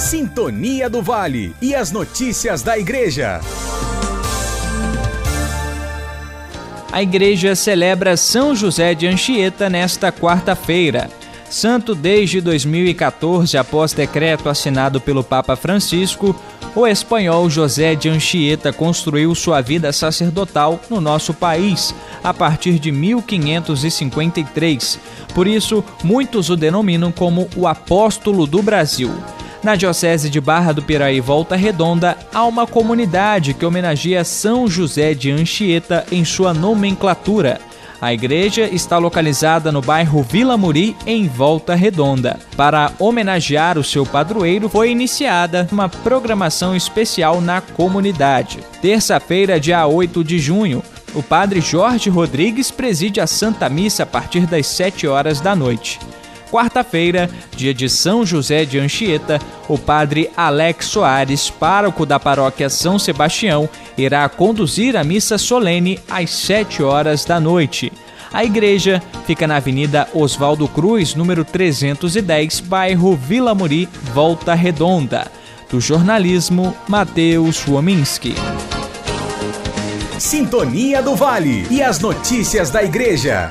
Sintonia do Vale e as notícias da Igreja. A Igreja celebra São José de Anchieta nesta quarta-feira. Santo desde 2014, após decreto assinado pelo Papa Francisco, o espanhol José de Anchieta construiu sua vida sacerdotal no nosso país a partir de 1553. Por isso, muitos o denominam como o apóstolo do Brasil. Na Diocese de Barra do Piraí Volta Redonda, há uma comunidade que homenageia São José de Anchieta em sua nomenclatura. A igreja está localizada no bairro Vila Muri, em Volta Redonda. Para homenagear o seu padroeiro, foi iniciada uma programação especial na comunidade. Terça-feira, dia 8 de junho, o padre Jorge Rodrigues preside a Santa Missa a partir das 7 horas da noite. Quarta-feira, dia de São José de Anchieta, o padre Alex Soares, pároco da paróquia São Sebastião, irá conduzir a missa solene às 7 horas da noite. A igreja fica na Avenida Oswaldo Cruz, número 310, bairro Vila Muri, Volta Redonda. Do jornalismo, Matheus Wominski. Sintonia do Vale e as notícias da igreja.